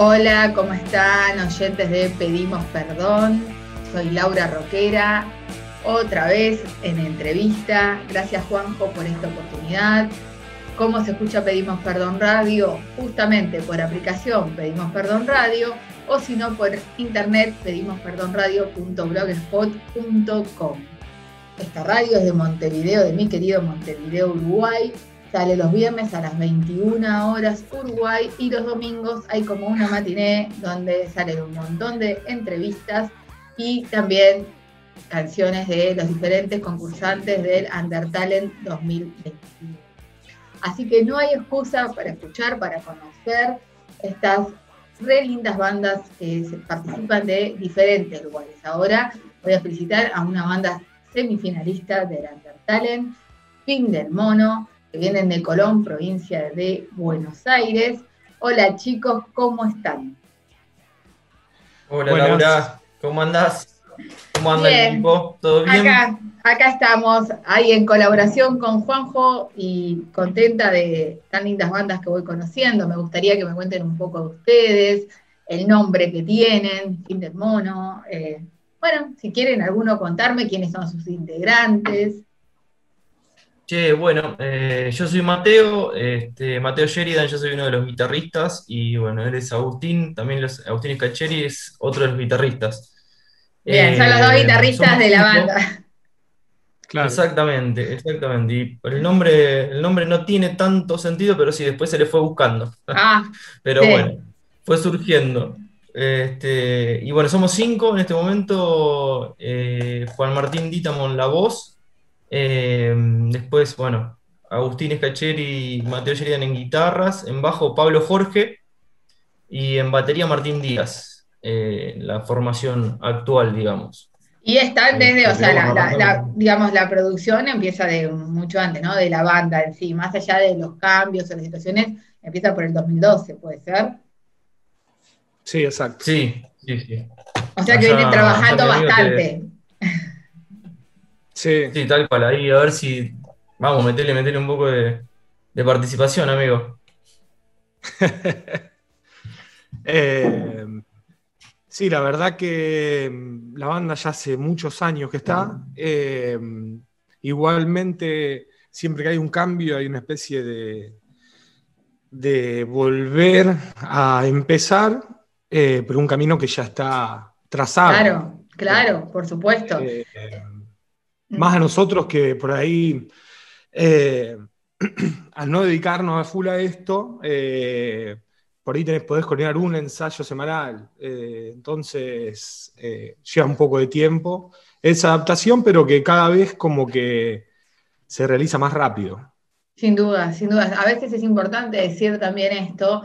Hola, ¿cómo están oyentes de Pedimos Perdón? Soy Laura Roquera, otra vez en entrevista. Gracias Juanjo por esta oportunidad. ¿Cómo se escucha Pedimos Perdón Radio? Justamente por aplicación Pedimos Perdón Radio o si no por internet pedimosperdonradio.blogspot.com. Esta radio es de Montevideo, de mi querido Montevideo, Uruguay. Sale los viernes a las 21 horas Uruguay y los domingos hay como una matiné donde salen un montón de entrevistas y también canciones de los diferentes concursantes del Undertalent 2021. Así que no hay excusa para escuchar, para conocer estas re lindas bandas que participan de diferentes lugares. Ahora voy a felicitar a una banda semifinalista del Undertalent, Fin del Mono, que vienen de Colón, provincia de Buenos Aires. Hola chicos, ¿cómo están? Hola Laura, ¿cómo andás? ¿Cómo anda el equipo? ¿Todo bien? Acá, acá estamos, ahí en colaboración con Juanjo y contenta de tan lindas bandas que voy conociendo. Me gustaría que me cuenten un poco de ustedes, el nombre que tienen, Fin del Mono. Eh, bueno, si quieren alguno contarme quiénes son sus integrantes. Che, bueno, eh, yo soy Mateo, este, Mateo Sheridan, yo soy uno de los guitarristas y bueno, él es Agustín, también los, Agustín Scacheri es otro de los guitarristas. Bien, son los dos eh, guitarristas de la banda. Claro. Exactamente, exactamente. Y el nombre, el nombre no tiene tanto sentido, pero sí, después se le fue buscando. Ah, pero bueno, fue surgiendo. Este, y bueno, somos cinco en este momento. Eh, Juan Martín Dítamo en la voz, eh, después, bueno, Agustín Escacheri y Mateo Sheridan en guitarras, en bajo Pablo Jorge y en batería Martín Díaz, eh, la formación actual, digamos. Y están desde, o sea, la, digamos, la producción empieza de mucho antes, ¿no? De la banda en sí, más allá de los cambios o las situaciones, empieza por el 2012, ¿puede ser? Sí, exacto. Sí, sí, sí. O sea que vienen trabajando bastante. Sí. Sí, tal cual. Ahí a ver si. Vamos, meterle, meterle un poco de, participación, amigo. Eh, sí, la verdad que mm, la banda ya hace muchos años que está. Eh, igualmente, siempre que hay un cambio, hay una especie de, de volver a empezar, eh, pero un camino que ya está trazado. Claro, claro, por supuesto. Más a nosotros que por ahí, eh, al no dedicarnos a full a esto, eh, por ahí tenés, podés coordinar un ensayo semanal. Eh, entonces, lleva un poco de tiempo. esa adaptación, pero que cada vez como que se realiza más rápido. Sin duda, sin duda. A veces es importante decir también esto,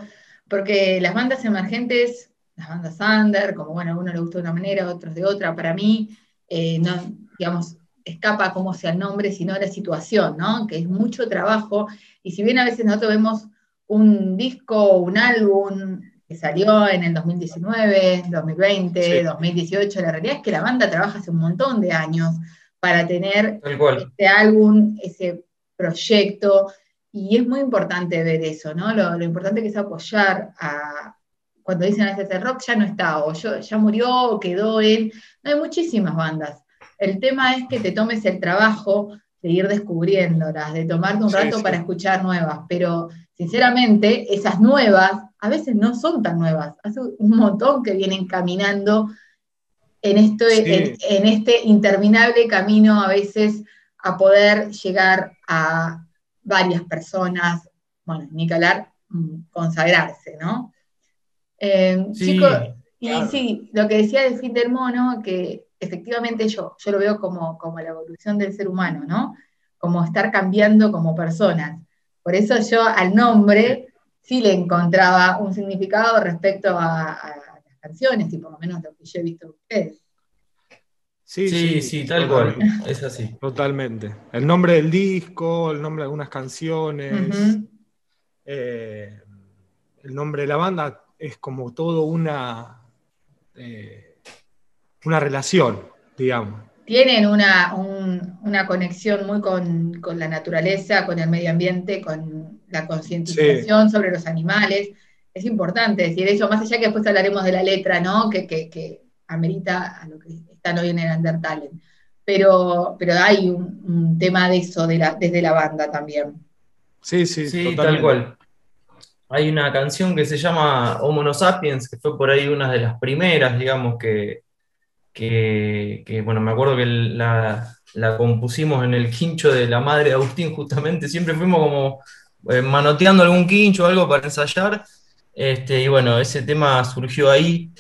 porque las bandas emergentes, las bandas under, como bueno, a uno le gusta de una manera, a otros de otra, para mí, digamos, escapa como sea el nombre, sino la situación, ¿no? Que es mucho trabajo. Y si bien a veces nosotros vemos un disco, un álbum que salió en el 2019, 2020, 2018, la realidad es que la banda trabaja hace un montón de años para tener este álbum, ese proyecto. Y es muy importante ver eso, ¿no? Lo, importante que es apoyar a, cuando dicen a veces el rock ya no está, o ya murió, o quedó en. No hay muchísimas bandas el tema es que te tomes el trabajo de ir descubriéndolas, de tomarte un rato para escuchar nuevas, pero sinceramente esas nuevas a veces no son tan nuevas, hace un montón que vienen caminando en, esto, en, este interminable camino a veces a poder llegar a varias personas, bueno, ni que hablar, mm, consagrarse, ¿no? Eh, chicos, y sí, lo que decía de fin del mono, que efectivamente yo, yo lo veo como, como la evolución del ser humano, ¿no? Como estar cambiando como personas. Por eso yo al nombre sí le encontraba un significado respecto a, las canciones, y por lo menos lo que yo he visto de ustedes. Sí, sí, sí, tal cual, es así. Totalmente. El nombre del disco, el nombre de algunas canciones, eh, el nombre de la banda es como todo una... Eh, una relación, digamos. Tienen una, conexión muy con, la naturaleza, con el medio ambiente, con la concientización sobre los animales. es importante decir eso, más allá que después hablaremos de la letra, ¿no? Que, que, amerita a lo que están hoy en el Undertale. Pero, pero hay un, tema de eso de la, desde la banda también. Sí, sí, sí tal cual. Hay una canción que se llama Homo Sapiens, que fue por ahí una de las primeras, digamos, que, que, bueno, me acuerdo que la, la, compusimos en el quincho de la madre de Agustín, justamente, siempre fuimos como eh, manoteando algún quincho o algo para ensayar, este, y bueno, ese tema surgió ahí,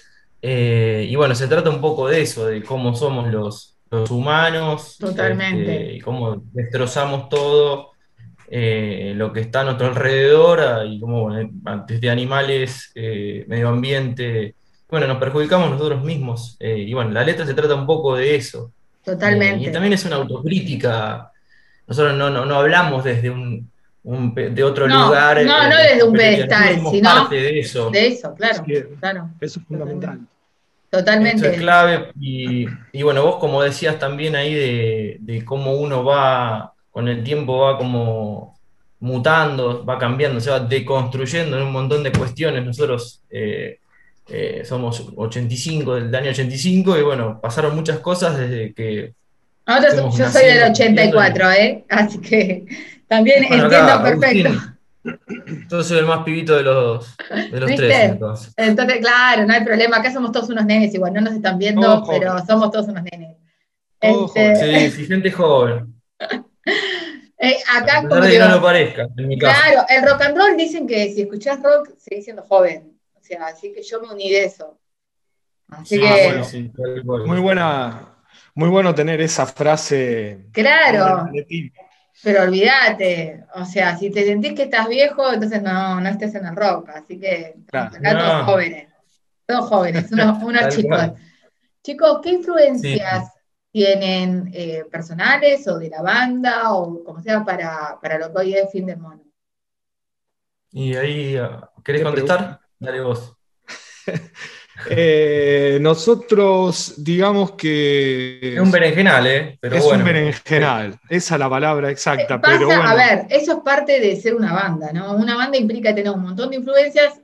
eh, y bueno, se trata un poco de eso, de cómo somos los, los humanos, Totalmente. Este, y cómo destrozamos todo. Eh, lo que está a nuestro alrededor ah, y como desde animales, medio ambiente, bueno, nos perjudicamos nosotros mismos. Eh, y bueno, la letra se trata un poco de eso. Totalmente. Eh, y también es una autocrítica. Nosotros no, no, hablamos desde un, de otro lugar. No, no eh, desde un pedestal, sino parte de eso. De eso, claro. claro. Eso es fundamental. Totalmente. Eso es clave. Y, y, bueno, vos como decías también ahí de, de cómo uno va, con el tiempo va como mutando, va cambiando, se va deconstruyendo en un montón de cuestiones. Nosotros eh, somos 85, del año 85, y bueno, pasaron muchas cosas desde que... yo soy del 84, ¿eh? Así que también entiendo perfecto. Entonces soy el más pibito de los, de los tres. Entonces. entonces. claro, no hay problema. Acá somos todos unos nenes, igual no nos están viendo, pero somos todos unos nenes. Este... Sí, gente joven. Eh, acá como no lo parezca, en mi caso. Claro, el rock and roll dicen que si escuchás rock, seguís siendo joven así que yo me uní de eso. Así que. muy buena, muy bueno tener esa frase. Claro. Pero olvídate, o sea, si te sentís que estás viejo, entonces no, no estés en el rock. Así que acá todos jóvenes, todos jóvenes, unos, chicos. Chicos, ¿qué influencias tienen eh, personales o de la banda o como sea para, para lo que hoy es fin del mono? Y ahí, ah, ¿querés contestar? Dale vos. Eh, nosotros, digamos que. Es un berenjenal, ¿eh? es un berenjenal, esa es la palabra exacta. pero A ver, eso es parte de ser una banda, ¿no? Una banda implica tener un montón de influencias,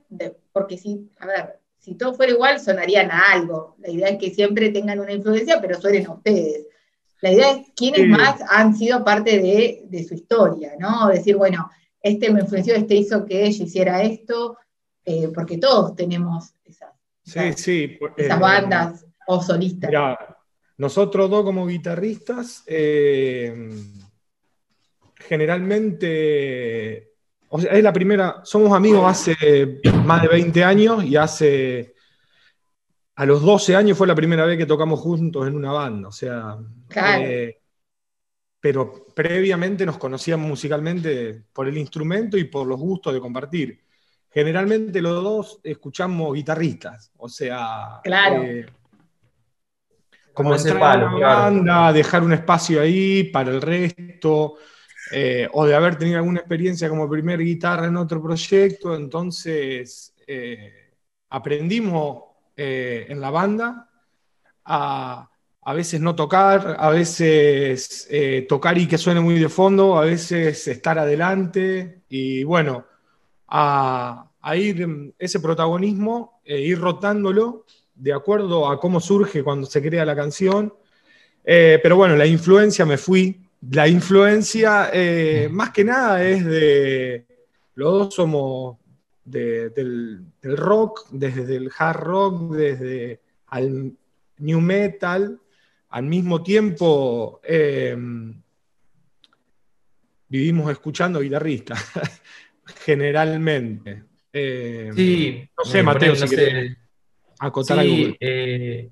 porque si, a ver, si todo fuera igual, sonarían a algo. La idea es que siempre tengan una influencia, pero suenen a ustedes. La idea es quiénes más han sido parte de, de, su historia, ¿no? Decir, bueno, este me influenció, este hizo que ella hiciera esto, eh, porque todos tenemos esas, sí, esas eh, bandas o solistas. nosotros dos como guitarristas, eh, generalmente, o sea, es la primera, somos amigos hace más de 20 años y hace, a los 12 años fue la primera vez que tocamos juntos en una banda, o sea, pero previamente nos conocíamos musicalmente por el instrumento y por los gustos de compartir generalmente los dos escuchamos guitarristas, o sea, claro. Eh, como entrar a banda, dejar un espacio ahí para el resto, eh, o de haber tenido alguna experiencia como primer guitarra en otro proyecto, entonces eh, aprendimos en la banda a, a veces no tocar, a veces tocar y que suene muy de fondo, a veces estar adelante, y bueno, a, ir mm, ese protagonismo, e ir rotándolo de acuerdo a cómo surge cuando se crea la canción. Eh, pero bueno, la influencia me fui. La influencia, eh, más que nada, es de. Los dos somos del, rock, desde el hard rock, desde al new metal. Al mismo tiempo, vivimos escuchando guitarristas. generalmente. Eh, sí, no sé, Mateo, si no acotar sí, eh,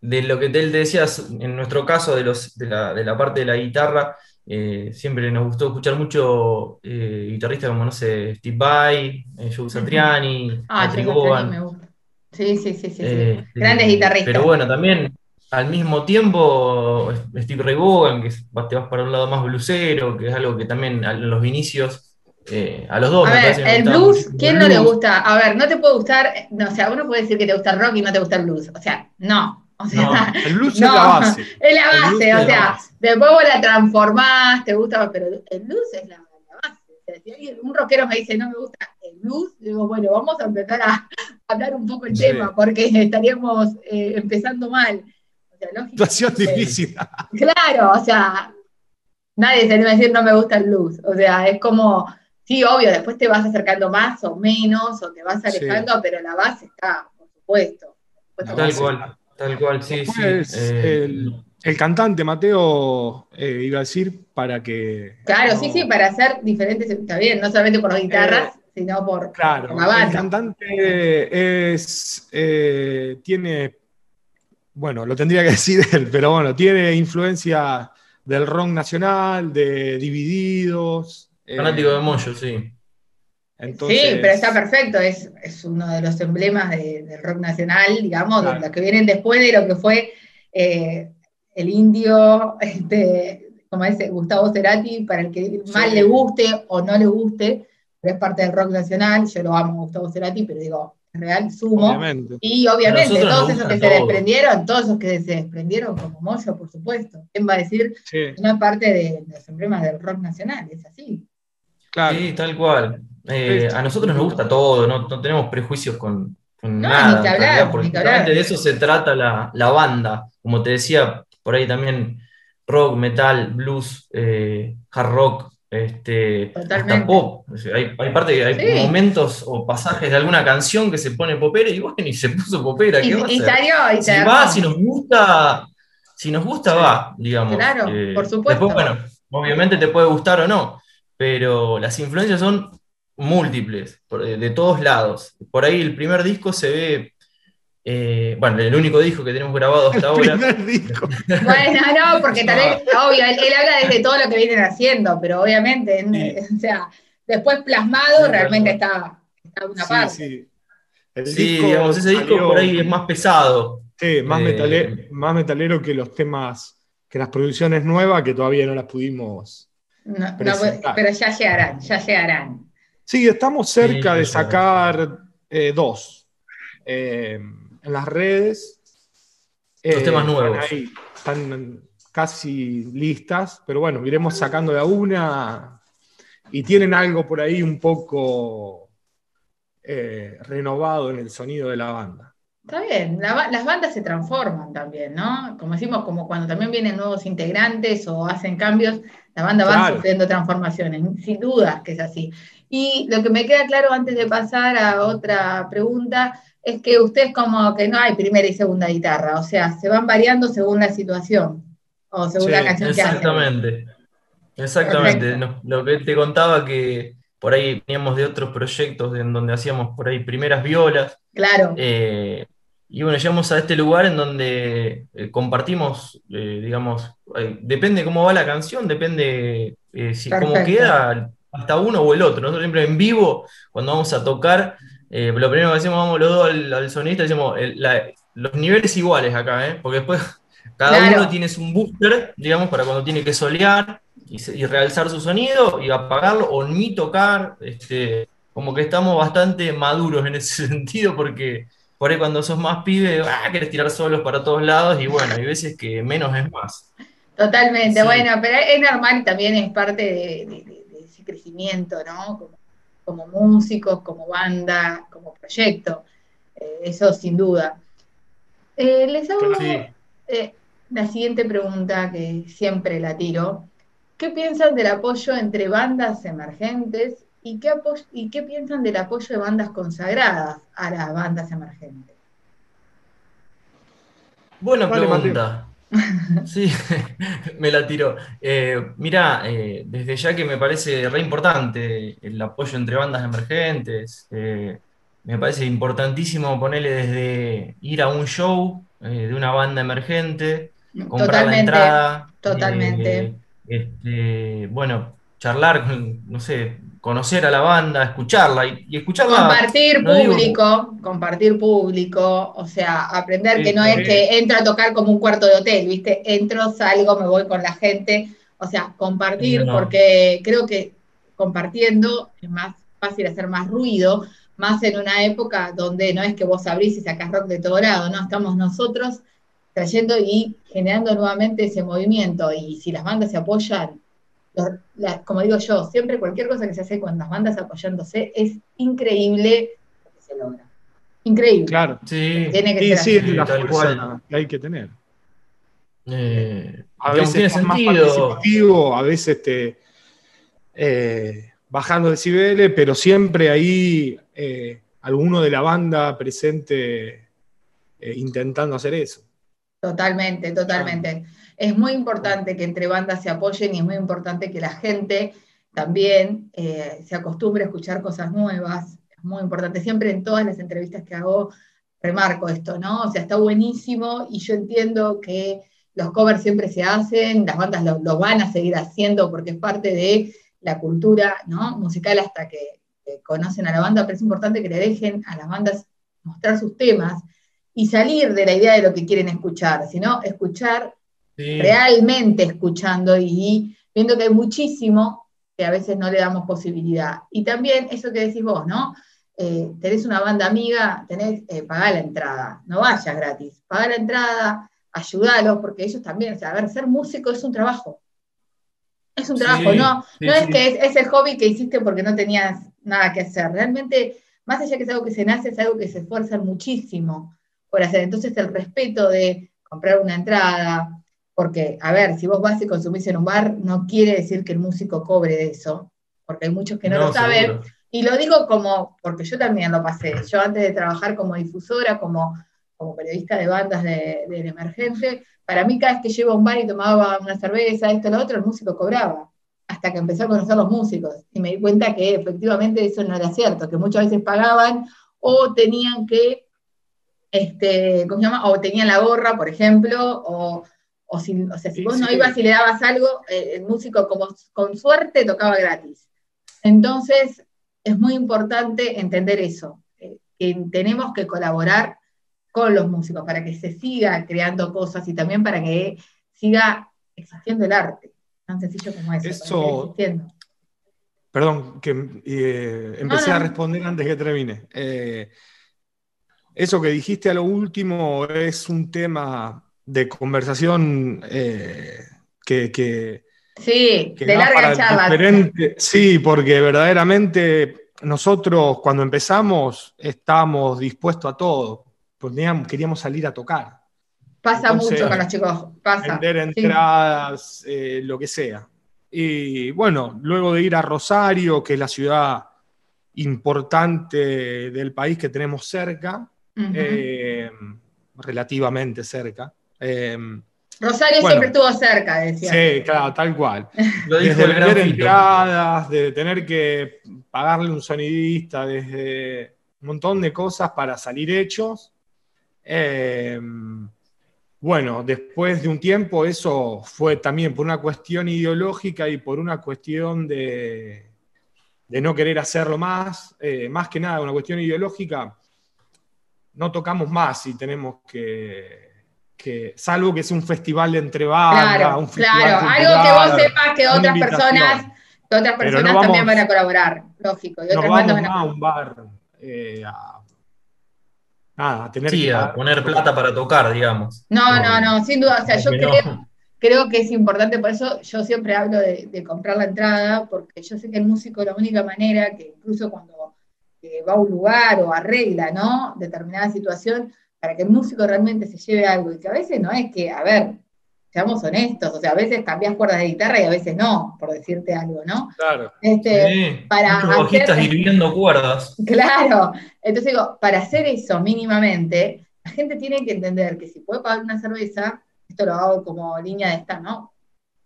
de lo que te decías, en nuestro caso, de, los, de, la, parte de la guitarra, eh, siempre nos gustó escuchar mucho guitarristas como, no sé, Steve Vai, Joe Satriani, ah, me gusta. Sí, sí, sí, sí. Grandes guitarristas. Pero bueno, también al mismo tiempo, Steve Ray Vaughan, que te vas para un lado más blusero, que es algo que también en los inicios eh, a los dos. A ver, el blues, ¿quién no le gusta? A ver, no te puede gustar, no, o sea, uno puede decir que te gusta el rock y no te gusta el blues. O sea, no. O sea, el blues es la base. Es la base, o sea, después vos la transformás, te gusta, pero el blues es la, base. O Si un rockero me dice no me gusta el blues, digo, bueno, vamos a empezar a hablar un poco el tema, porque estaríamos eh, empezando mal. Situación difícil. Claro, o sea, nadie se debe decir no me gusta el blues. O sea, es como, sí, obvio, después te vas acercando más o menos, o te vas alejando, pero la base está, por supuesto. tal cual, tal cual, sí, sí. Eh, el, cantante Mateo eh, iba a decir para que. Claro, sí, sí, para hacer diferentes, está bien, no solamente por las guitarras, eh, sino por, claro, la banda. El cantante es, tiene bueno, lo tendría que decir él, pero bueno, tiene influencia del rock nacional, de Divididos. Eh, Fanático de Moyo, sí. Sí, pero está perfecto, es, uno de los emblemas del rock nacional, digamos, de los que vienen después de lo que fue eh, el indio, este, como dice Gustavo Cerati, para el que más le guste o no le guste, pero es parte del rock nacional, yo lo amo Gustavo Cerati, pero digo, real sumo. Y obviamente, todos esos que se desprendieron, todos esos que se desprendieron como Moyo, por supuesto. ¿Quién va a decir una parte de, los emblemas del rock nacional? Es así. Sí, tal cual. Eh, a nosotros nos gusta todo, no, tenemos prejuicios con, nada. Ni hablar, porque de eso se trata la, banda. Como te decía, por ahí también rock, metal, blues, eh, hard rock, este, hasta pop. Hay, hay, parte, hay momentos o pasajes de alguna canción que se pone popera y bueno, ni se puso popera. ¿qué y, salió, y si va, si nos gusta, si nos gusta, va, digamos. Claro, eh, por supuesto. Después, bueno, obviamente te puede gustar o no, pero las influencias son múltiples, de todos lados. Por ahí el primer disco se ve eh, bueno, el único disco que tenemos grabado hasta ahora. bueno, no, porque tal vez, obvio, él, habla desde todo lo que vienen haciendo, pero obviamente, o sea, después plasmado realmente está, está una parte. Sí, sí. digamos, ese disco por ahí es más pesado. Sí, más, eh, más metalero que los temas, que las producciones nuevas que todavía no las pudimos. No, pero ya llegarán, ya llegarán. Sí, estamos cerca de sacar eh, dos. Eh, en las redes. Los temas eh, nuevos. Están, casi listas, pero bueno, iremos sacando de a una y tienen algo por ahí un poco eh, renovado en el sonido de la banda. Está bien, las bandas se transforman también, ¿no? Como decimos, como cuando también vienen nuevos integrantes o hacen cambios, la banda va sufriendo transformaciones, sin duda que es así. Y lo que me queda claro antes de pasar a otra pregunta es que ustedes como que no hay primera y segunda guitarra, o sea, se van variando según la situación o según la canción que hacen. Exactamente, exactamente. lo que te contaba que por ahí veníamos de otros proyectos en donde hacíamos por ahí primeras violas. Claro. Eh, y bueno, llegamos a este lugar en donde eh, compartimos, eh, digamos, depende cómo va la canción, depende si cómo queda hasta uno o el otro. Nosotros siempre en vivo, cuando vamos a tocar, eh, lo primero que decimos, vamos los dos al, al sonista, decimos los niveles iguales acá, ¿eh? porque después cada uno tiene un booster, digamos, para cuando tiene que solear y, realzar su sonido y apagarlo o ni tocar. Este, como que estamos bastante maduros en ese sentido porque por ahí cuando sos más pibe, ah, querés tirar solos para todos lados y bueno, hay veces que menos es más. Totalmente, bueno, pero es normal y también es parte de, ese crecimiento, ¿no? como músicos, como banda, como proyecto. Eh, eso sin duda. Eh, les hago eh, la siguiente pregunta que siempre la tiro. ¿Qué piensan del apoyo entre bandas emergentes y qué, y qué piensan del apoyo de bandas consagradas a las bandas emergentes? Buena pregunta. Sí, me la tiró. Eh, mira, eh, desde ya que me parece re importante el apoyo entre bandas emergentes, eh, me parece importantísimo ponerle desde ir a un show de una banda emergente, comprar la entrada. Totalmente. Este, bueno, charlar, no sé, conocer a la banda, escucharla y, escucharla. Compartir público, compartir público, o sea, aprender que no es que entro a tocar como un cuarto de hotel, ¿viste? Entro, salgo, me voy con la gente, o sea, compartir, porque creo que compartiendo es más fácil hacer más ruido, más en una época donde no es que vos abrís y sacás rock de todo lado, ¿no? Estamos nosotros trayendo y generando nuevamente ese movimiento, y si las bandas se apoyan, como digo yo, siempre cualquier cosa que se hace con las bandas apoyándose es increíble lo que se logra. Increíble. Claro. Sí. Tiene que ser sí, la fuerza que hay que tener. Eh, a veces es más participativo, a veces te eh, bajando decibeles, pero siempre ahí eh, alguno de la banda presente intentando hacer eso. Totalmente, totalmente. Es muy importante que entre bandas se apoyen y es muy importante que la gente también se acostumbre a escuchar cosas nuevas. Es muy importante. Siempre en todas las entrevistas que hago remarco esto, ¿no? O sea, está buenísimo y yo entiendo que los covers siempre se hacen, las bandas lo, van a seguir haciendo porque es parte de la cultura musical hasta que, conocen a la banda, pero es importante que le dejen a las bandas mostrar sus temas y salir de la idea de lo que quieren escuchar, sino escuchar realmente escuchando y viendo que hay muchísimo que a veces no le damos posibilidad. Y también eso que decís vos, ¿no? Eh, tenés una banda amiga, tenés, eh, pagar la entrada, no vayas gratis, pagar la entrada, ayúdalos, porque ellos también, o sea, a ver, ser músico es un trabajo. Es un trabajo, no, no es que es ese hobby que hiciste porque no tenías nada que hacer. Realmente, más allá que es algo que se nace, es algo que se esfuerzan muchísimo por hacer. Entonces, el respeto de comprar una entrada, porque, a ver, si vos vas y consumís en un bar, no quiere decir que el músico cobre de eso, porque hay muchos que no, lo saben. Y lo digo como, porque yo también lo pasé. Yo antes de trabajar como difusora, como como periodista de bandas del de emergente, para mí cada vez que llego a un bar y tomaba una cerveza, esto, lo otro, el músico cobraba, hasta que empecé a conocer los músicos. Y me di cuenta que efectivamente eso no era cierto, que muchas veces pagaban o tenían que, este, ¿cómo se llama? O tenían la gorra, por ejemplo, o, o, si, o sea, si vos no ibas y le dabas algo, eh, el músico como con suerte tocaba gratis. Entonces, es muy importante entender eso, eh, que tenemos que colaborar con los músicos, para que se siga creando cosas y también para que siga existiendo el arte. Tan sencillo como eso. Eso perdón, que eh, empecé a responder antes que termine. Eh, eso que dijiste a lo último es un tema de conversación eh, que, Sí, de larga charla. Sí, porque verdaderamente nosotros cuando empezamos estábamos dispuestos a todo queríamos salir a tocar. Pasa mucho con los chicos, pasa. Vender entradas, eh, lo que sea. Y bueno, luego de ir a Rosario, que es la ciudad importante del país que tenemos cerca, eh, relativamente cerca. Eh, Rosario siempre estuvo cerca, decía. Sí, claro, tal cual. desde vender entradas, de tener que pagarle un sonidista, desde un montón de cosas para salir hechos. Eh, bueno, después de un tiempo eso fue también por una cuestión ideológica y por una cuestión de, no querer hacerlo más, eh, más que nada una cuestión ideológica, no tocamos más y tenemos que, salvo que sea un festival de entre claro, un festival Claro, algo que vos sepas que otras personas, otras personas también van a colaborar, lógico. Y no vamos a, un bar eh, a nada, tener sí, a poner plata para tocar, digamos. No, no, no, sin duda. O sea, yo creo, que es importante, por eso yo siempre hablo de, comprar la entrada, porque yo sé que el músico la única manera que incluso cuando eh, va a un lugar o arregla, ¿no? Determinada situación, para que el músico realmente se lleve algo, y que a veces no es que, a ver, seamos honestos, o sea, a veces cambias cuerdas de guitarra y a veces no, por decirte algo, ¿no? Claro. Este, para hacer, hirviendo cuerdas. Claro. Entonces digo, para hacer eso mínimamente, la gente tiene que entender que si puede pagar una cerveza, esto lo hago como línea de esta, ¿no?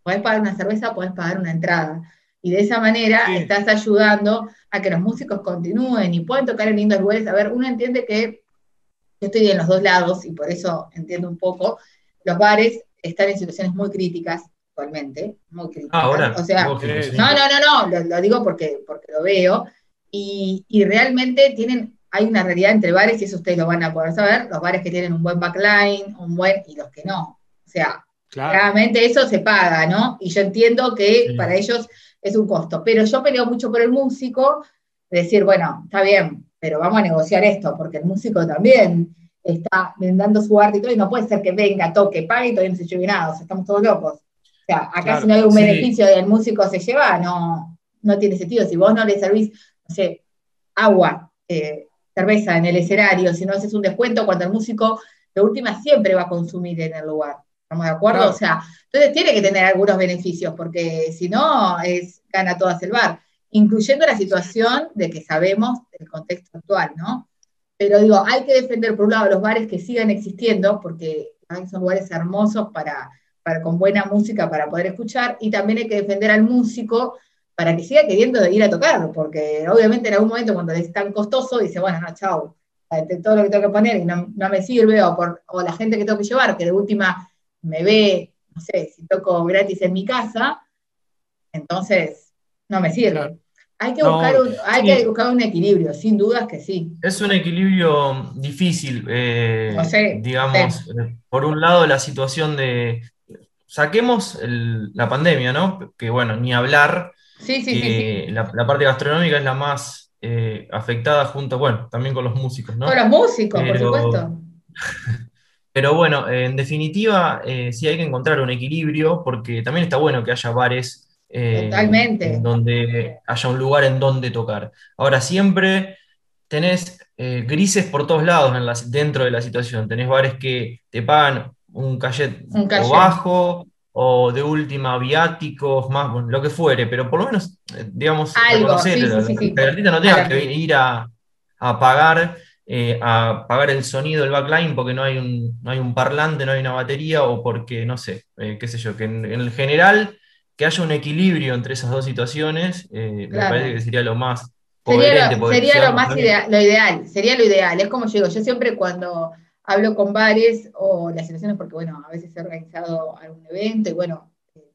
Puedes pagar una cerveza, puedes pagar una entrada. Y de esa manera estás ayudando a que los músicos continúen y puedan tocar en lindos lugares. A ver, uno entiende que yo estoy en los dos lados y por eso entiendo un poco. Los bares están en situaciones muy críticas actualmente, muy críticas. Ah, ahora, o sea, no, no, no, no, lo, digo porque, porque lo veo. Y, realmente tienen, hay una realidad entre bares, y eso ustedes lo van a poder saber, los bares que tienen un buen backline, un buen, y los que no. O sea, claramente eso se paga, ¿no? Y yo entiendo que para ellos es un costo. Pero yo peleo mucho por el músico, de decir, bueno, está bien, pero vamos a negociar esto, porque el músico también está vendando su arte y todo, y no puede ser que venga, toque, pague y todavía no se lleve nada, o sea, estamos todos locos. O sea, acá si no hay un beneficio del músico se lleva, no, no tiene sentido. Si vos no le servís, no sé, agua, eh, cerveza en el escenario, si no haces un descuento, cuando el músico de última siempre va a consumir en el lugar. ¿Estamos de acuerdo? O sea, entonces tiene que tener algunos beneficios, porque si no, es gana todas el bar, incluyendo la situación de que sabemos el contexto actual, ¿no? Pero digo, hay que defender por un lado los bares que sigan existiendo, porque son lugares hermosos para, con buena música para poder escuchar, y también hay que defender al músico para que siga queriendo ir a tocar, porque obviamente en algún momento cuando es tan costoso, dice, bueno, no, chao, todo lo que tengo que poner y no, me sirve, o, por, o la gente que tengo que llevar, que de última me ve, no sé, si toco gratis en mi casa, entonces no me sirve. Hay que, buscar, un, hay que buscar un equilibrio, sin dudas que sí. Es un equilibrio difícil, eh, digamos, eh, por un lado la situación de, saquemos la pandemia, ¿no? Que bueno, ni hablar, sí, sí, sí, la, parte gastronómica es la más eh, afectada junto, bueno, también con los músicos, ¿no? Con los músicos, por supuesto. Pero bueno, en definitiva, sí hay que encontrar un equilibrio, porque también está bueno que haya bares eh, Totalmente. donde haya un lugar en donde tocar. Ahora, siempre tenés eh, grises por todos lados en dentro de la situación. Tenés bares que te pagan un cachet, o bajo, o de última viáticos, más, lo que fuere, pero por lo menos, eh, digamos, Algo, sí, artista no tenga que ir a, pagar. a pagar el sonido del backline porque no hay, un, no hay un parlante, no hay una batería o porque, no sé, qué sé yo, que en, en el general que haya un equilibrio entre esas dos situaciones, eh, me parece que sería lo más coherente. Sería lo, más ideal, lo ideal, sería lo ideal. Es como yo digo, yo siempre cuando hablo con bares o las situaciones, porque bueno, a veces he organizado algún evento y bueno,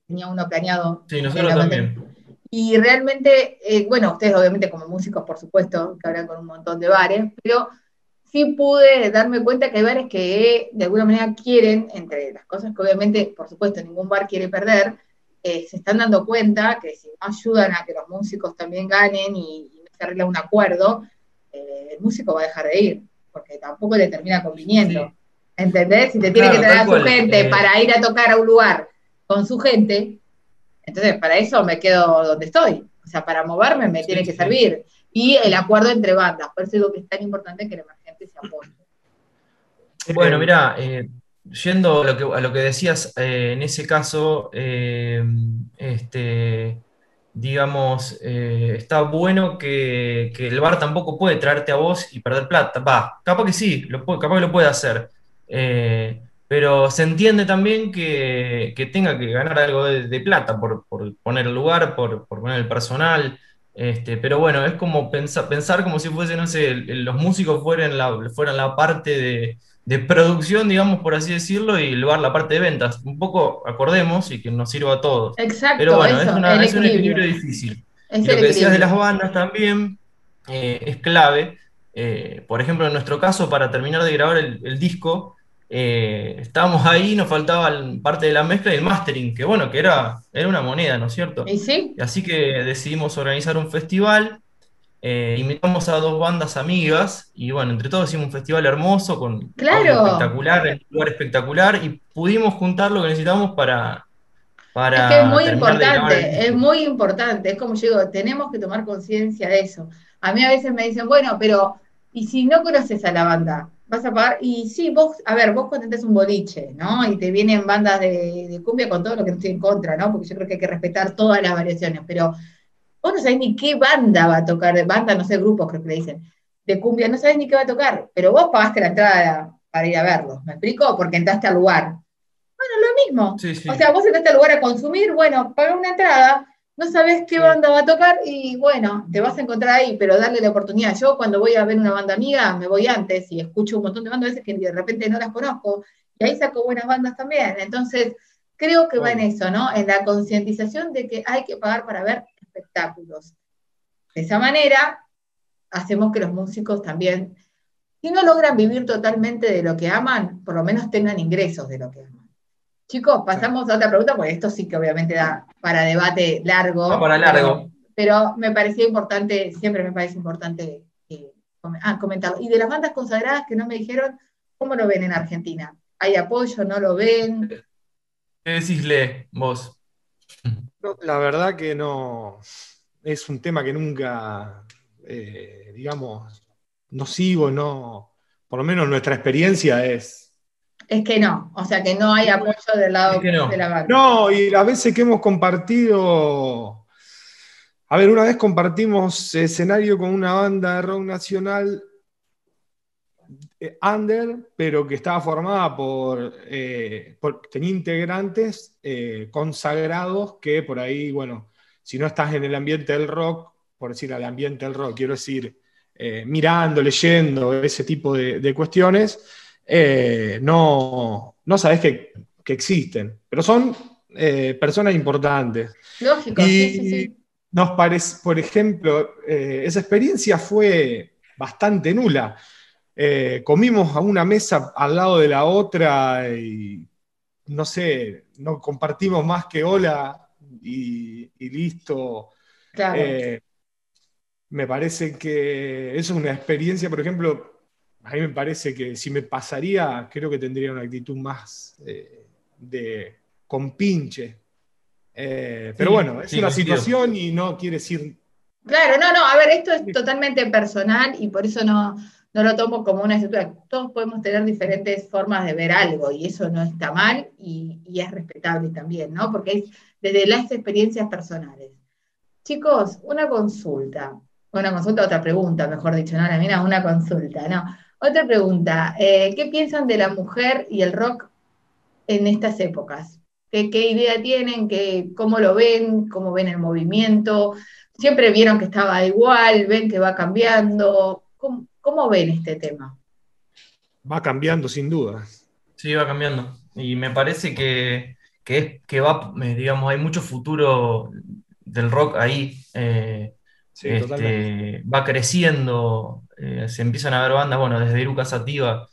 tenía uno planeado. Sí, nosotros también. Y realmente, eh, bueno, ustedes obviamente como músicos, por supuesto, que hablan con un montón de bares, pero sí pude darme cuenta que hay bares que de alguna manera quieren, entre las cosas que obviamente, por supuesto, ningún bar quiere perder, eh, se están dando cuenta que si no ayudan a que los músicos también ganen y, no se arregla un acuerdo, eh, el músico va a dejar de ir, porque tampoco le termina conviniendo. ¿Entendés? Si te tiene que traer a su gente eh. para ir a tocar a un lugar con su gente, entonces para eso me quedo donde estoy. O sea, para moverme me tiene que servir. Y el acuerdo entre bandas. Por eso digo que es tan importante que el emergente se apoye. Bueno, mira, yendo a lo que, decías eh, en ese caso, eh, este, digamos, eh, está bueno que, el bar tampoco puede traerte a vos y perder plata. Va, capaz que sí, lo capaz que lo puede hacer. pero se entiende también que, tenga que ganar algo de, plata por, poner el lugar, por, poner el personal. Este, pero bueno, es como pensar, pensar como si fuese, los músicos fueran la, fueran la parte de, de producción, digamos, por así decirlo, y lugar la parte de ventas. Un poco acordemos y que nos sirva a todos. Exacto. Pero bueno, es, un equilibrio difícil. lo que decías de las bandas también eh, es clave. Eh, por ejemplo, en nuestro caso, para terminar de grabar el, disco, eh, estábamos ahí, nos faltaba parte de la mezcla y el mastering, que bueno, que era, era una moneda, ¿no es cierto? ¿Y sí? Así que decidimos organizar un festival eh, invitamos a dos bandas amigas y bueno, entre todos hicimos un festival hermoso con claro. espectacular, en un lugar espectacular y pudimos juntar lo que necesitamos para... para es que es muy importante, es muy importante, es como yo digo, tenemos que tomar conciencia de eso. A mí a veces me dicen, bueno, pero ¿y si no conoces a la banda? ¿Vas a pagar? Y sí, vos, a ver, vos contentes un boliche, ¿no? Y te vienen bandas de, de cumbia con todo lo que no estoy en contra, ¿no? Porque yo creo que hay que respetar todas las variaciones, pero vos no sabés ni qué banda va a tocar, de banda, no sé, grupos creo que le dicen, de cumbia, no sabés ni qué va a tocar, pero vos pagaste la entrada para ir a verlo, ¿me explico? Porque entraste al lugar. Bueno, lo mismo. O sea, vos entraste al lugar a consumir, bueno, paga una entrada, no sabés qué banda va a tocar y bueno, te vas a encontrar ahí, pero darle la oportunidad. Yo cuando voy a ver una banda amiga, me voy antes y escucho un montón de bandas a veces que de repente no las conozco y ahí saco buenas bandas también. Entonces, creo que va en eso, ¿no? En la concientización de que hay que pagar para ver espectáculos. De esa manera, hacemos que los músicos también, si no logran vivir totalmente de lo que aman, por lo menos tengan ingresos de lo que aman. Chicos, pasamos a otra pregunta, porque esto sí que obviamente da para debate largo. para largo. Pero, me parecía importante, siempre me parece importante eh, ah, comentarlo. Y de las bandas consagradas que no me dijeron, ¿cómo lo ven en Argentina? ¿Hay apoyo? ¿No lo ven? ¿Qué decísle vos? La verdad que no. Es un tema que nunca, eh, digamos, no sigo, no. Por lo menos nuestra experiencia es. Es que no, o sea que no hay apoyo del lado de la banda. No, y a veces que hemos compartido. A ver, una vez compartimos escenario con una banda de rock nacional eh, under, pero que estaba formada por, eh, tenía integrantes eh, consagrados que por ahí, bueno, si no estás en el ambiente del rock, por decir al ambiente del rock, quiero decir, mirando, leyendo, ese tipo de, cuestiones, no, no sabes que, existen, pero son personas importantes. Lógico, sí, sí, sí. Nos parece, por ejemplo, esa experiencia fue bastante nula. Eh, comimos a una mesa al lado de la otra y no sé, no compartimos más que hola y, listo. Eh, me parece que eso es una experiencia, por ejemplo, a mí me parece que si me pasaría, creo que tendría una actitud más eh, de compinche. pero bueno, es una situación y no quiere decir... Claro, no, no, a ver, esto es totalmente personal y por eso no, no lo tomo como una estructura. Todos podemos tener diferentes formas de ver algo y eso no está mal y, es respetable también, ¿no? Porque es desde las experiencias personales. Chicos, una consulta, una consulta, otra pregunta, mejor dicho, no, la mía una consulta, ¿no? Otra pregunta, eh, ¿qué piensan de la mujer y el rock en estas épocas? ¿Qué, idea tienen? ¿Qué, ¿Cómo lo ven? ¿Cómo ven el movimiento? ¿Siempre vieron que estaba igual? ¿Ven que va cambiando? ¿Cómo, ¿Cómo ven este tema? Va cambiando, sin duda. Sí, va cambiando. Y me parece que, que, que va, eh, digamos, hay mucho futuro del rock ahí. Eh, este, va creciendo, eh, se empiezan a ver bandas, bueno, desde Iruka Sativa.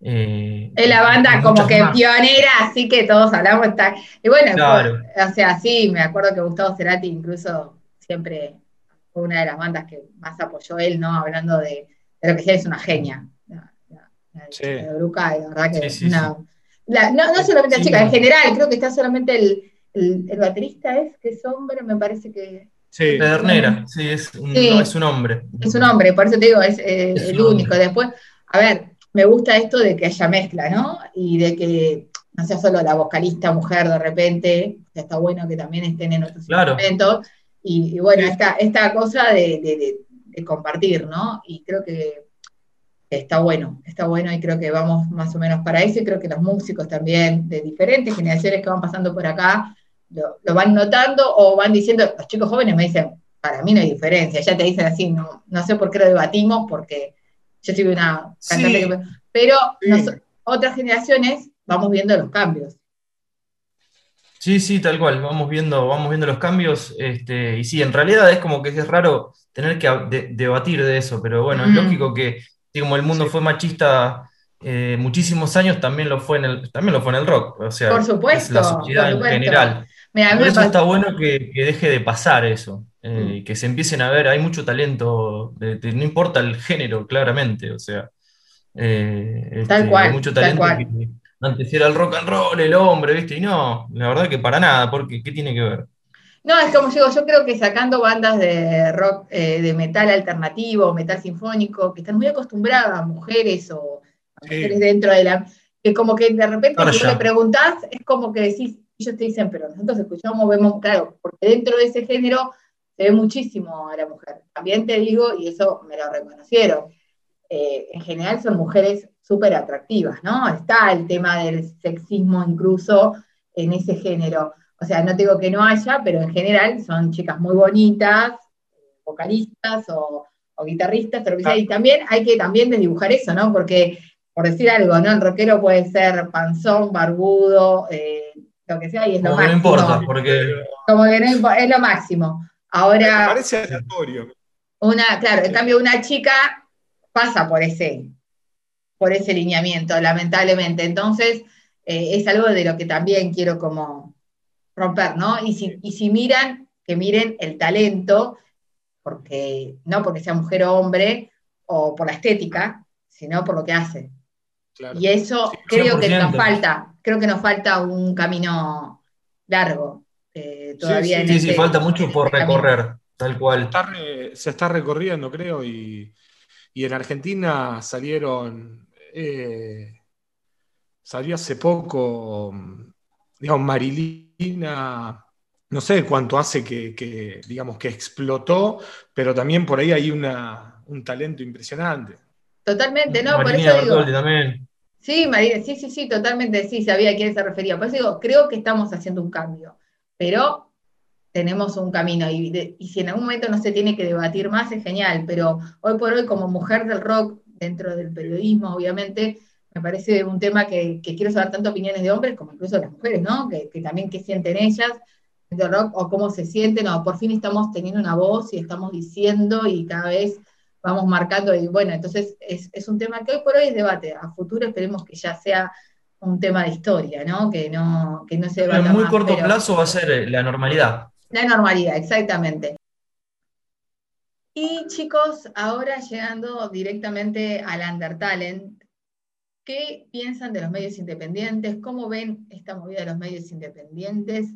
es la banda como que pionera, así que todos hablamos. Y bueno, o sea, sí, me acuerdo que Gustavo Cerati incluso siempre fue una de las bandas que más apoyó él, ¿no? Hablando de, pero que es una genia. La, sí. de Bruca, de verdad que sí, una, no, no, solamente la chica, en general, creo que está solamente el, el, baterista, es que es hombre, me parece que. Sí, Pedernera, sí, es un, no, es un hombre. Es un hombre, por eso te digo, es, eh, el único. Después, a ver, me gusta esto de que haya mezcla, ¿no? Y de que no sea solo la vocalista mujer de repente, está bueno que también estén en otros claro. instrumentos. Y, y, bueno, esta, esta cosa de, de, compartir, ¿no? Y creo que está bueno, está bueno y creo que vamos más o menos para eso y creo que los músicos también de diferentes generaciones que van pasando por acá lo, van notando o van diciendo, los chicos jóvenes me dicen, para mí no hay diferencia, ya te dicen así, no, no sé por qué lo debatimos, porque yo soy una cantante Pero otras generaciones vamos viendo los cambios. Sí, sí, tal cual, vamos viendo, vamos viendo los cambios, este, y sí, en realidad es como que es raro tener que debatir de eso, pero bueno, es lógico que como el mundo fue machista eh, muchísimos años, también lo, fue en el, también lo fue en el rock, o sea, por supuesto, la sociedad en general. por eso está bueno que, deje de pasar eso, eh, mm. que se empiecen a ver, hay mucho talento, no importa el género, claramente, o sea, eh, tal este, cual, hay mucho talento antes era el rock and roll, el hombre, ¿viste? Y no, la verdad que para nada, porque ¿qué tiene que ver? No, es como digo, yo creo que sacando bandas de rock, eh, de metal alternativo, metal sinfónico, que están muy acostumbradas a mujeres o a mujeres dentro de la. que como que de repente si le preguntás, es como que decís, ellos te dicen, pero nosotros escuchamos, vemos, claro, porque dentro de ese género se ve muchísimo a la mujer. También te digo, y eso me lo reconocieron, eh, en general son mujeres súper atractivas, ¿no? Está el tema del sexismo incluso en ese género. O sea, no digo que no haya, pero en general son chicas muy bonitas, vocalistas o, guitarristas, y también hay que también desdibujar eso, ¿no? Porque, por decir algo, ¿no? El rockero puede ser panzón, barbudo, eh, lo que sea, y es lo máximo. No importa, porque... Como que no es lo máximo. Ahora... parece aleatorio. Una, claro, en cambio una chica pasa por ese, por ese lineamiento, lamentablemente. Entonces, eh, es algo de lo que también quiero como romper, ¿no? Y si, si miran, que miren el talento, porque no porque sea mujer o hombre, o por la estética, sino por lo que hace. Y eso creo que nos falta, creo que nos falta un camino largo. todavía sí, sí, sí, falta mucho por recorrer, tal cual. se está recorriendo, creo, y, en Argentina salieron, salió hace poco, digamos, Marilina no sé cuánto hace que, digamos, que explotó, pero también por ahí hay una, un talento impresionante. Totalmente, no, por eso digo. También. Sí, María, sí, sí, sí, totalmente, sí, sabía a quién se refería. Por eso digo, creo que estamos haciendo un cambio, pero tenemos un camino y, y si en algún momento no se tiene que debatir más es genial, pero hoy por hoy como mujer del rock, dentro del periodismo, obviamente, me parece un tema que, quiero saber tanto opiniones de hombres como incluso de las mujeres, ¿no? Que, que también qué sienten ellas rock o cómo se sienten, o por fin estamos teniendo una voz y estamos diciendo y cada vez vamos marcando, y bueno, entonces es, un tema que hoy por hoy es debate, a futuro esperemos que ya sea un tema de historia, ¿no? Que no, que no se En muy corto plazo va a ser eh, la normalidad. La normalidad, exactamente. Y chicos, ahora llegando directamente al Undertalent, ¿qué piensan de los medios independientes? ¿Cómo ven esta movida de los medios independientes?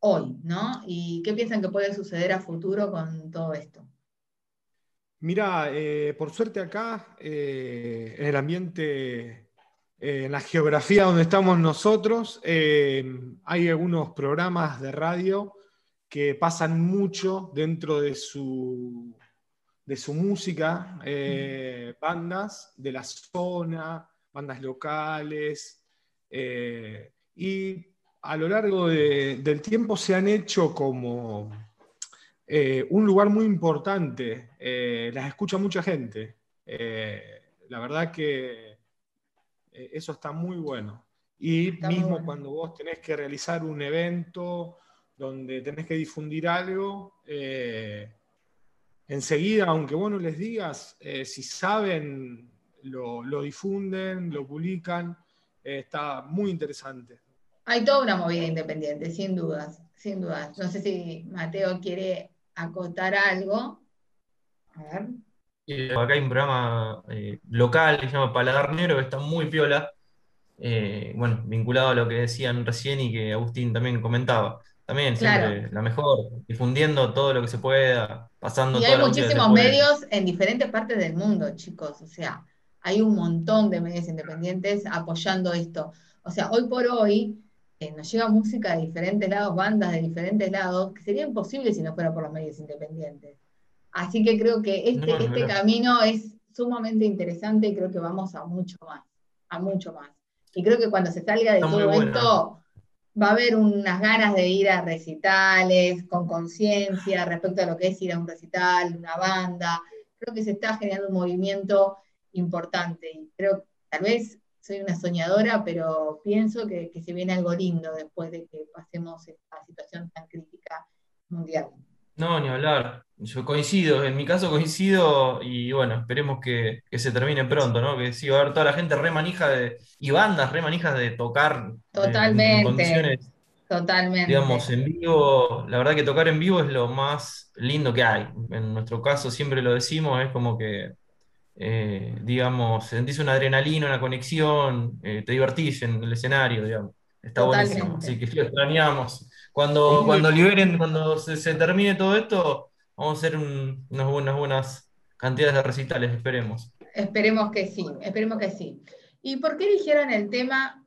hoy, ¿no? ¿Y qué piensan que puede suceder a futuro con todo esto? Mira, eh, por suerte acá, eh, en el ambiente, eh, en la geografía donde estamos nosotros, hay algunos programas de radio que pasan mucho dentro de su, de su música, bandas de la zona, bandas locales, y a lo largo del tiempo se han hecho como eh, un lugar muy importante. Eh, las escucha mucha gente. Eh, la verdad que eso está muy bueno. Y mismo cuando vos tenés que realizar un evento donde tenés que difundir algo, enseguida, aunque vos no les digas, si saben, lo, lo difunden, lo publican. está muy interesante. Hay toda una movida independiente, sin dudas, sin dudas. No sé si Mateo quiere acotar algo. A ver. acá hay un programa eh, local que se llama Paladar Negro, que está muy piola. Eh, bueno, vinculado a lo que decían recién y que Agustín también comentaba. También siempre la mejor, difundiendo todo lo que se pueda, pasando Y hay muchísimos medios en diferentes partes del mundo, chicos. O sea, hay un montón de medios independientes apoyando esto. O sea, hoy por hoy, nos llega música de diferentes lados, bandas de diferentes lados, que sería imposible si no fuera por los medios independientes. Así que creo que este, este camino es sumamente interesante y creo que vamos a mucho más, a mucho más. Y creo que cuando se salga de todo esto, va a haber unas ganas de ir a recitales con conciencia respecto a lo que es ir a un recital, una banda. Creo que se está generando un movimiento importante y creo tal vez soy una soñadora, pero pienso que, se viene algo lindo después de que pasemos esta situación tan crítica mundial. No, ni hablar. Yo coincido, en mi caso coincido y bueno, esperemos que, se termine pronto, ¿no? Que sí, va a haber toda la gente re manija de, y bandas re manijas de tocar Totalmente. En, condiciones, Totalmente. Digamos, en vivo, la verdad que tocar en vivo es lo más lindo que hay. En nuestro caso siempre lo decimos, es como que eh, digamos, sentís una adrenalina, una conexión, eh, te divertís en el escenario, digamos. Está buenísimo. Así que lo extrañamos. Cuando, cuando liberen, cuando se, termine todo esto, vamos a hacer unas, buenas, buenas cantidades de recitales, esperemos. Esperemos que sí, esperemos que sí. ¿Y por qué eligieron el tema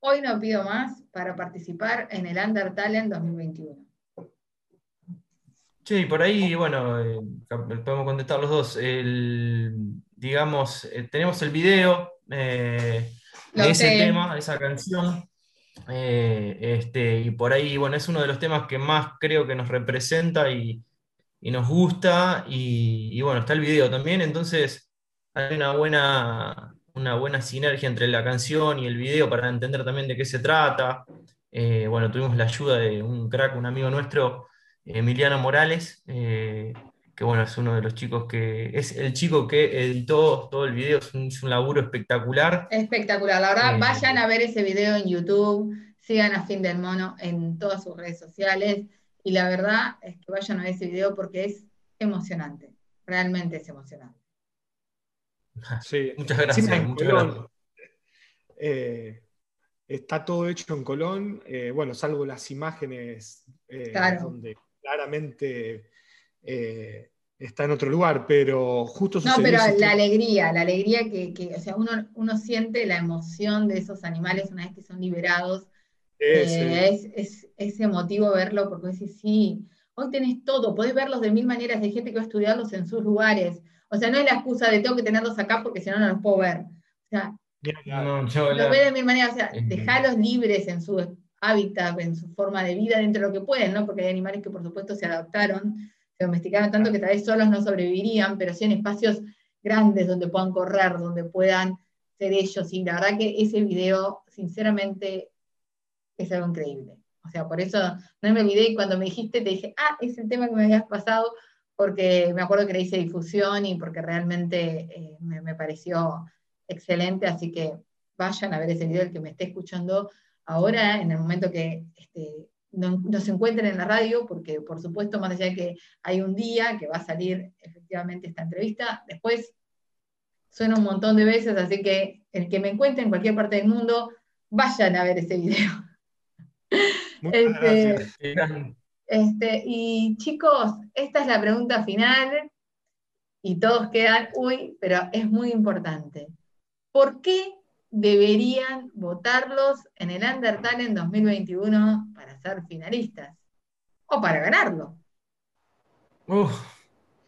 Hoy no pido más para participar en el Under Talent 2021? Sí, por ahí, bueno, eh, podemos contestar los dos. El, digamos, eh, tenemos el video eh, de ese tema, de esa canción. este, y por ahí, bueno, es uno de los temas que más creo que nos representa y, nos gusta. Y, bueno, está el video también. Entonces, hay una buena, una buena sinergia entre la canción y el video para entender también de qué se trata. bueno, tuvimos la ayuda de un crack, un amigo nuestro Emiliano Morales, eh, que bueno, es uno de los chicos que es el chico que editó todo el video, es un, laburo espectacular. Espectacular, la verdad, eh, vayan a ver ese video en YouTube, sigan a Fin del Mono en todas sus redes sociales y la verdad es que vayan a ver ese video porque es emocionante, realmente es emocionante. Sí. Muchas gracias. muchas gracias. Eh, está todo hecho en Colón, eh, bueno, salvo las imágenes eh, donde claramente eh, está en otro lugar, pero justo No, pero la alegría, la alegría que, o sea, uno, uno, siente la emoción de esos animales una vez que son liberados. Es, es, es, emotivo verlo porque decís, sí, hoy tenés todo, podés verlos de mil maneras, hay gente que va a estudiarlos en sus lugares. O sea, no es la excusa de tengo que tenerlos acá porque si no, no los puedo ver. O sea, no, lo ve de mil maneras, o sea, dejarlos libres en su hábitat, en su forma de vida, dentro de lo que pueden, ¿no? Porque hay animales que por supuesto se adaptaron, se domesticaron tanto que tal vez solos no sobrevivirían, pero sí en espacios grandes donde puedan correr, donde puedan ser ellos. Y la verdad que ese video, sinceramente, es algo increíble. O sea, por eso no me olvidé y cuando me dijiste te dije, ah, es el tema que me habías pasado, porque me acuerdo que le hice difusión y porque realmente eh, me pareció excelente, así que vayan a ver ese video, el que me esté escuchando ahora, en el momento que este, no, se encuentren en la radio, porque por supuesto, más allá de que hay un día que va a salir efectivamente esta entrevista, después suena un montón de veces, así que el que me encuentre en cualquier parte del mundo, vayan a ver ese video. Este, este, y chicos, esta es la pregunta final y todos quedan, uy, pero es muy importante. ¿por qué deberían votarlos en el Undertale en 2021 para ser finalistas? O para ganarlo. Uf,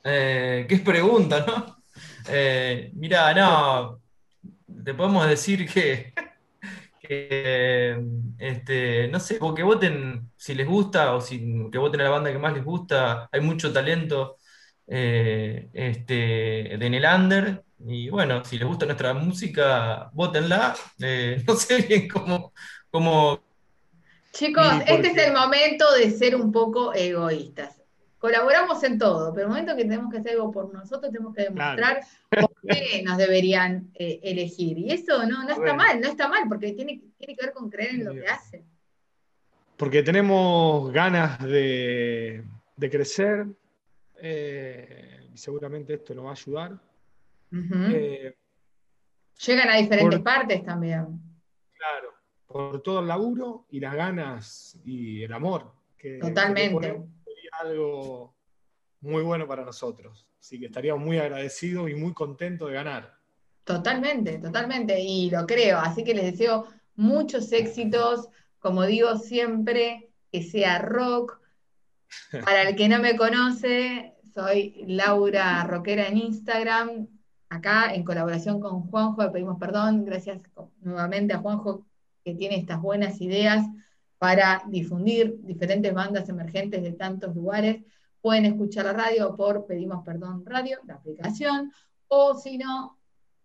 eh, qué pregunta, ¿no? Eh, mira, no, te podemos decir que, este, no sé, que voten si les gusta o si, que voten a la banda que más les gusta, hay mucho talento eh, este, en el under y bueno, si les gusta nuestra música, votenla. Eh, no sé bien cómo, cómo... Chicos, este es el momento de ser un poco egoístas. Colaboramos en todo, pero el momento que tenemos que hacer algo por nosotros, tenemos que demostrar por qué nos deberían eh, elegir. Y eso no, no está mal, no está mal, porque tiene, tiene que ver con creer en lo que hacen. Porque tenemos ganas de, crecer, eh, y seguramente esto nos va a ayudar. Eh, Llegan a diferentes partes también. Claro, por todo el laburo y las ganas y el amor. Que, Totalmente. Algo muy bueno para nosotros. Así que estaríamos muy agradecidos y muy contentos de ganar. Totalmente, totalmente. Y lo creo. Así que les deseo muchos éxitos. Como digo siempre, que sea rock. Para el que no me conoce, soy Laura Roquera en Instagram acá en colaboración con Juanjo, le pedimos perdón, gracias nuevamente a Juanjo que tiene estas buenas ideas para difundir diferentes bandas emergentes de tantos lugares. Pueden escuchar la radio por Pedimos Perdón Radio, la aplicación, o si no,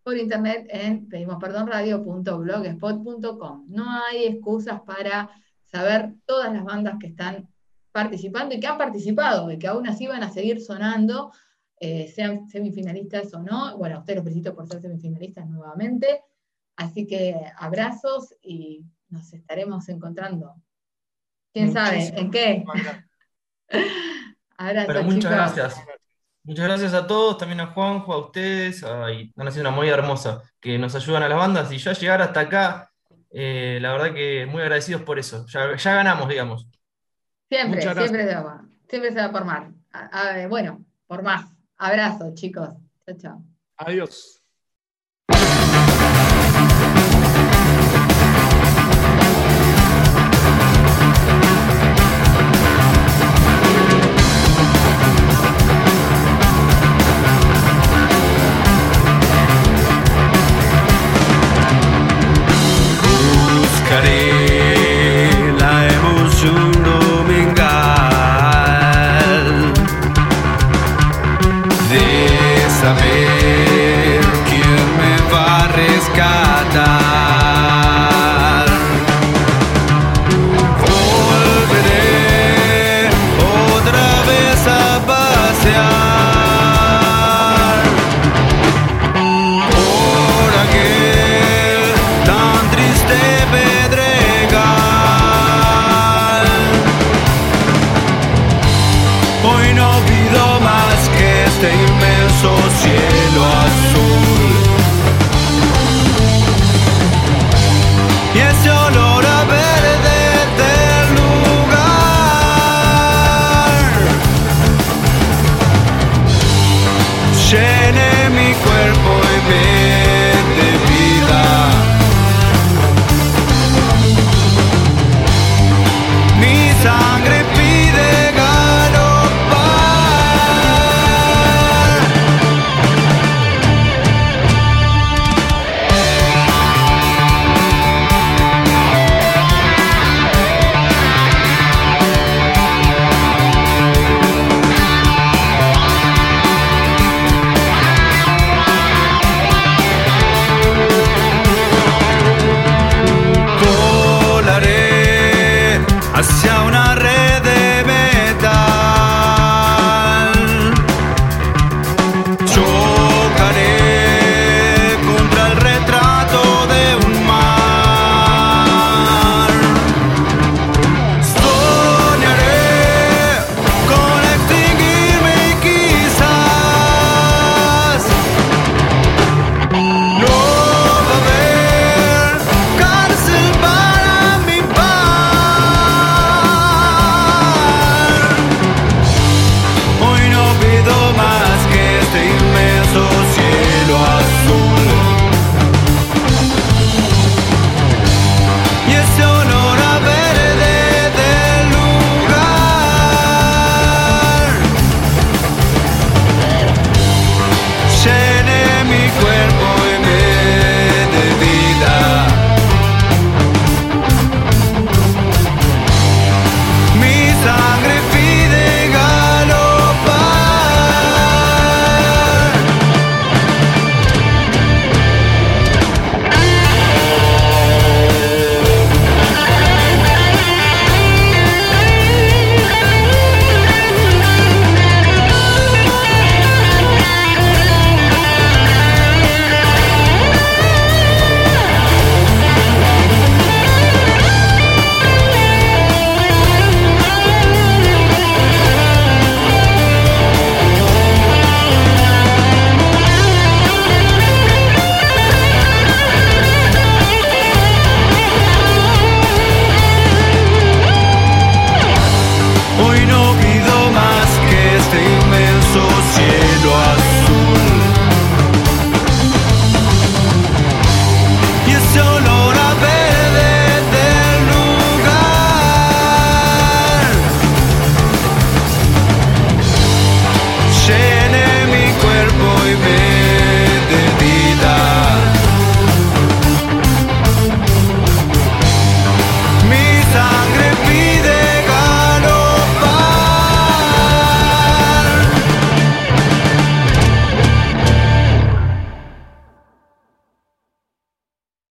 por internet en pedimosperdonradio.blogspot.com. No hay excusas para saber todas las bandas que están participando y que han participado y que aún así van a seguir sonando eh, sean semifinalistas o no. Bueno, a ustedes los felicito por ser semifinalistas nuevamente. Así que abrazos y nos estaremos encontrando. ¿Quién sabe? ¿En qué? abrazos. muchas gracias. Muchas gracias a todos, también a Juanjo, a ustedes. Ay, han sido una muy hermosa, que nos ayudan a las bandas. Y ya llegar hasta acá, eh, la verdad que muy agradecidos por eso. Ya, ganamos, digamos. Siempre, siempre se, va, siempre se va por más. bueno, por más. Abrazo, chicos. Chao, chao. Adiós.